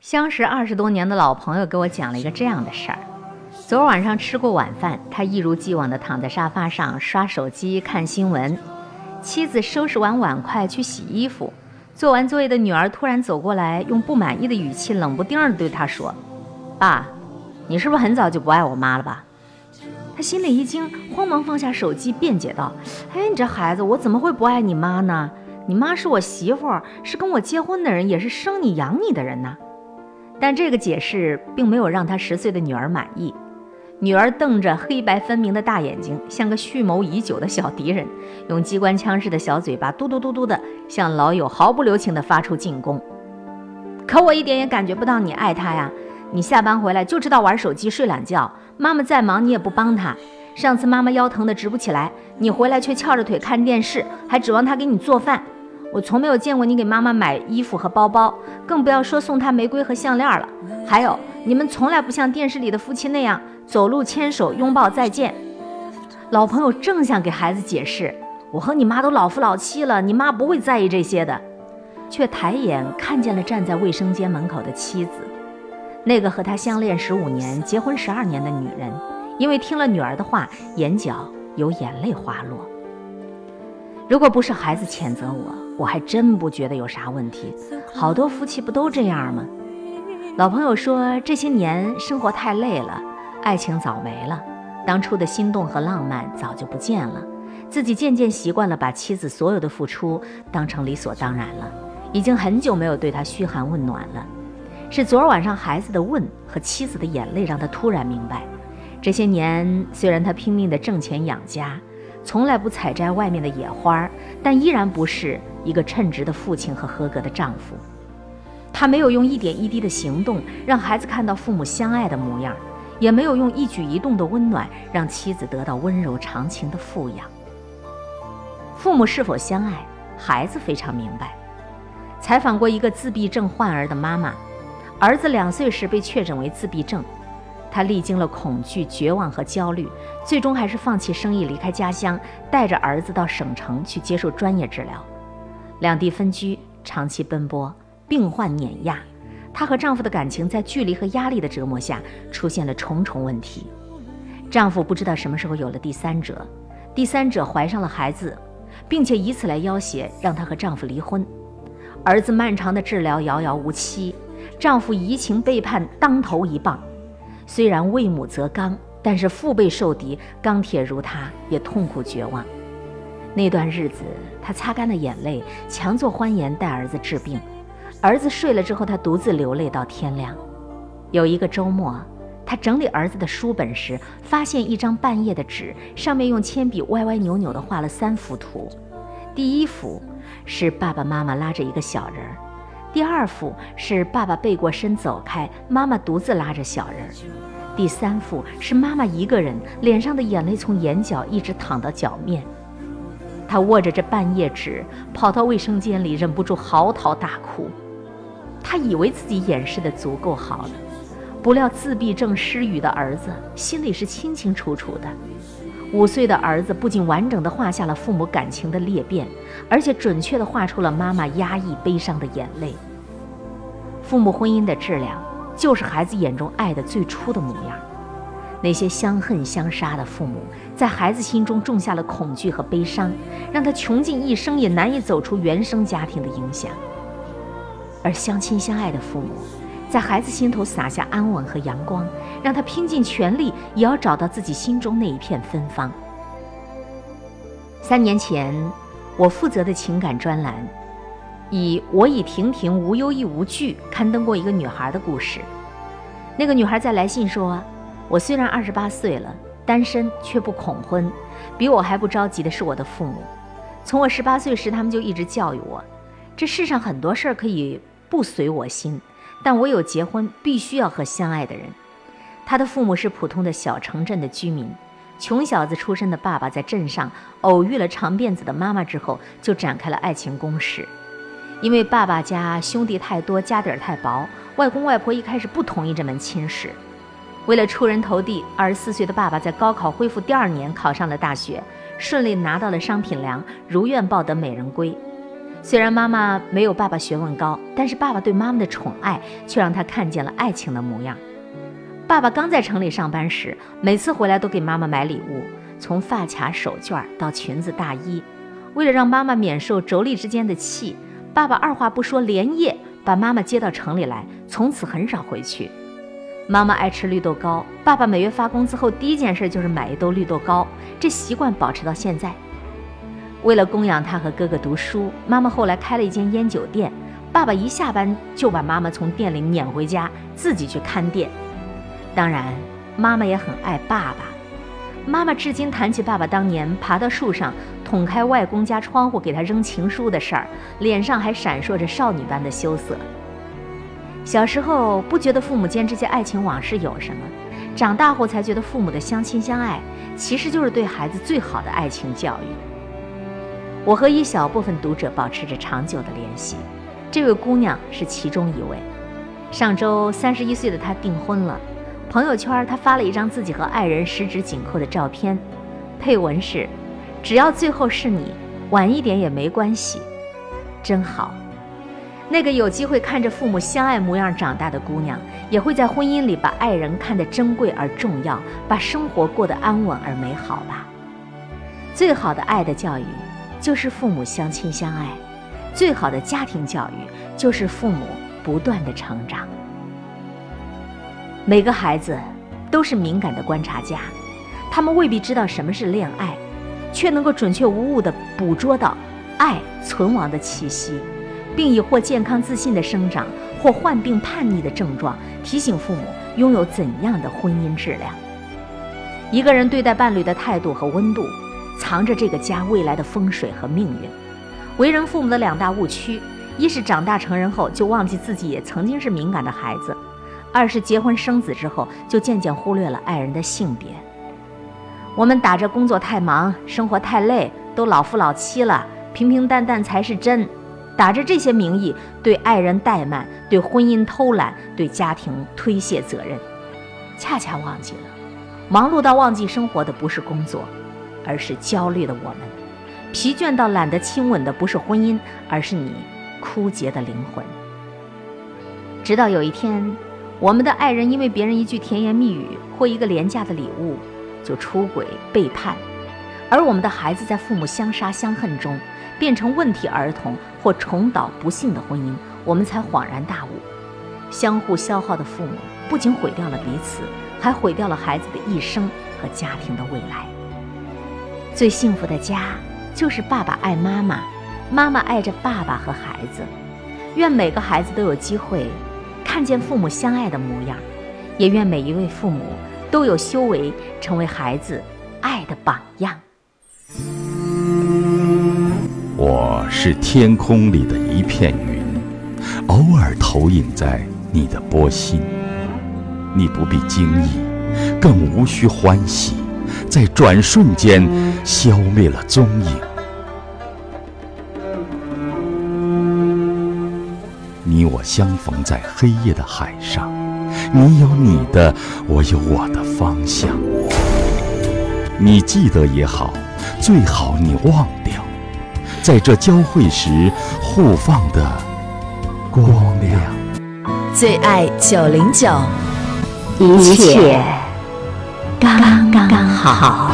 相识二十多年的老朋友给我讲了一个这样的事儿：昨晚上吃过晚饭，他一如既往地躺在沙发上刷手机看新闻。妻子收拾完碗筷去洗衣服，做完作业的女儿突然走过来，用不满意的语气冷不丁地对他说：“爸，你是不是很早就不爱我妈了吧？”他心里一惊，慌忙放下手机，辩解道：“哎，你这孩子，我怎么会不爱你妈呢？你妈是我媳妇儿，是跟我结婚的人，也是生你养你的人呢。”但这个解释并没有让他十岁的女儿满意。女儿瞪着黑白分明的大眼睛，像个蓄谋已久的小敌人，用机关枪似的小嘴巴嘟嘟嘟嘟的向老友毫不留情地发出进攻。可我一点也感觉不到你爱他呀！你下班回来就知道玩手机、睡懒觉，妈妈再忙你也不帮他。上次妈妈腰疼的直不起来，你回来却翘着腿看电视，还指望他给你做饭。我从没有见过你给妈妈买衣服和包包，更不要说送她玫瑰和项链了。还有，你们从来不像电视里的夫妻那样走路牵手、拥抱再见。老朋友正想给孩子解释，我和你妈都老夫老妻了，你妈不会在意这些的，却抬眼看见了站在卫生间门口的妻子，那个和他相恋十五年、结婚十二年的女人，因为听了女儿的话，眼角有眼泪滑落。如果不是孩子谴责我，我还真不觉得有啥问题。好多夫妻不都这样吗？老朋友说，这些年生活太累了，爱情早没了，当初的心动和浪漫早就不见了。自己渐渐习惯了把妻子所有的付出当成理所当然了，已经很久没有对她嘘寒问暖了。是昨儿晚上孩子的问和妻子的眼泪，让他突然明白，这些年虽然他拼命的挣钱养家。从来不采摘外面的野花，但依然不是一个称职的父亲和合格的丈夫。他没有用一点一滴的行动让孩子看到父母相爱的模样，也没有用一举一动的温暖让妻子得到温柔长情的富养。父母是否相爱，孩子非常明白。采访过一个自闭症患儿的妈妈，儿子两岁时被确诊为自闭症。他历经了恐惧、绝望和焦虑，最终还是放弃生意，离开家乡，带着儿子到省城去接受专业治疗。两地分居，长期奔波，病患碾压，她和丈夫的感情在距离和压力的折磨下出现了重重问题。丈夫不知道什么时候有了第三者，第三者怀上了孩子，并且以此来要挟让她和丈夫离婚。儿子漫长的治疗遥遥无期，丈夫移情背叛，当头一棒。虽然为母则刚，但是腹背受敌，钢铁如他，也痛苦绝望。那段日子，他擦干了眼泪，强作欢颜带儿子治病。儿子睡了之后，他独自流泪到天亮。有一个周末，他整理儿子的书本时，发现一张半页的纸，上面用铅笔歪歪扭扭地画了三幅图。第一幅是爸爸妈妈拉着一个小人儿。第二幅是爸爸背过身走开，妈妈独自拉着小人儿；第三幅是妈妈一个人，脸上的眼泪从眼角一直淌到脚面。他握着这半页纸，跑到卫生间里，忍不住嚎啕大哭。他以为自己掩饰的足够好了，不料自闭症失语的儿子心里是清清楚楚的。五岁的儿子不仅完整地画下了父母感情的裂变，而且准确地画出了妈妈压抑悲伤的眼泪。父母婚姻的质量，就是孩子眼中爱的最初的模样。那些相恨相杀的父母，在孩子心中种下了恐惧和悲伤，让他穷尽一生也难以走出原生家庭的影响。而相亲相爱的父母，在孩子心头撒下安稳和阳光。让他拼尽全力，也要找到自己心中那一片芬芳。三年前，我负责的情感专栏，以“我已婷婷无忧亦无惧”刊登过一个女孩的故事。那个女孩在来信说：“我虽然二十八岁了，单身却不恐婚。比我还不着急的是我的父母。从我十八岁时，他们就一直教育我：这世上很多事儿可以不随我心，但我有结婚，必须要和相爱的人。”他的父母是普通的小城镇的居民，穷小子出身的爸爸在镇上偶遇了长辫子的妈妈之后，就展开了爱情攻势。因为爸爸家兄弟太多，家底儿太薄，外公外婆一开始不同意这门亲事。为了出人头地，二十四岁的爸爸在高考恢复第二年考上了大学，顺利拿到了商品粮，如愿抱得美人归。虽然妈妈没有爸爸学问高，但是爸爸对妈妈的宠爱却让他看见了爱情的模样。爸爸刚在城里上班时，每次回来都给妈妈买礼物，从发卡、手绢到裙子、大衣。为了让妈妈免受妯娌之间的气，爸爸二话不说，连夜把妈妈接到城里来，从此很少回去。妈妈爱吃绿豆糕，爸爸每月发工资后第一件事就是买一兜绿豆糕，这习惯保持到现在。为了供养他和哥哥读书，妈妈后来开了一间烟酒店，爸爸一下班就把妈妈从店里撵回家，自己去看店。当然，妈妈也很爱爸爸。妈妈至今谈起爸爸当年爬到树上捅开外公家窗户给他扔情书的事儿，脸上还闪烁着少女般的羞涩。小时候不觉得父母间这些爱情往事有什么，长大后才觉得父母的相亲相爱其实就是对孩子最好的爱情教育。我和一小部分读者保持着长久的联系，这位姑娘是其中一位。上周三十一岁的她订婚了。朋友圈，他发了一张自己和爱人十指紧扣的照片，配文是：“只要最后是你，晚一点也没关系，真好。”那个有机会看着父母相爱模样长大的姑娘，也会在婚姻里把爱人看得珍贵而重要，把生活过得安稳而美好吧。最好的爱的教育，就是父母相亲相爱；最好的家庭教育，就是父母不断的成长。每个孩子都是敏感的观察家，他们未必知道什么是恋爱，却能够准确无误地捕捉到爱存亡的气息，并以或健康自信的生长，或患病叛逆的症状，提醒父母拥有怎样的婚姻质量。一个人对待伴侣的态度和温度，藏着这个家未来的风水和命运。为人父母的两大误区：一是长大成人后就忘记自己也曾经是敏感的孩子。二是结婚生子之后，就渐渐忽略了爱人的性别。我们打着工作太忙、生活太累、都老夫老妻了，平平淡淡才是真，打着这些名义对爱人怠慢、对婚姻偷懒、对家庭推卸责任，恰恰忘记了，忙碌到忘记生活的不是工作，而是焦虑的我们；疲倦到懒得亲吻的不是婚姻，而是你枯竭的灵魂。直到有一天。我们的爱人因为别人一句甜言蜜语或一个廉价的礼物，就出轨背叛；而我们的孩子在父母相杀相恨中变成问题儿童或重蹈不幸的婚姻，我们才恍然大悟：相互消耗的父母不仅毁掉了彼此，还毁掉了孩子的一生和家庭的未来。最幸福的家就是爸爸爱妈妈，妈妈爱着爸爸和孩子。愿每个孩子都有机会。看见父母相爱的模样，也愿每一位父母都有修为，成为孩子爱的榜样。我是天空里的一片云，偶尔投影在你的波心。你不必惊异，更无需欢喜，在转瞬间消灭了踪影。你我相逢在黑夜的海上，你有你的，我有我的方向。你记得也好，最好你忘掉，在这交汇时互放的光亮。最爱九零九，一切刚刚好。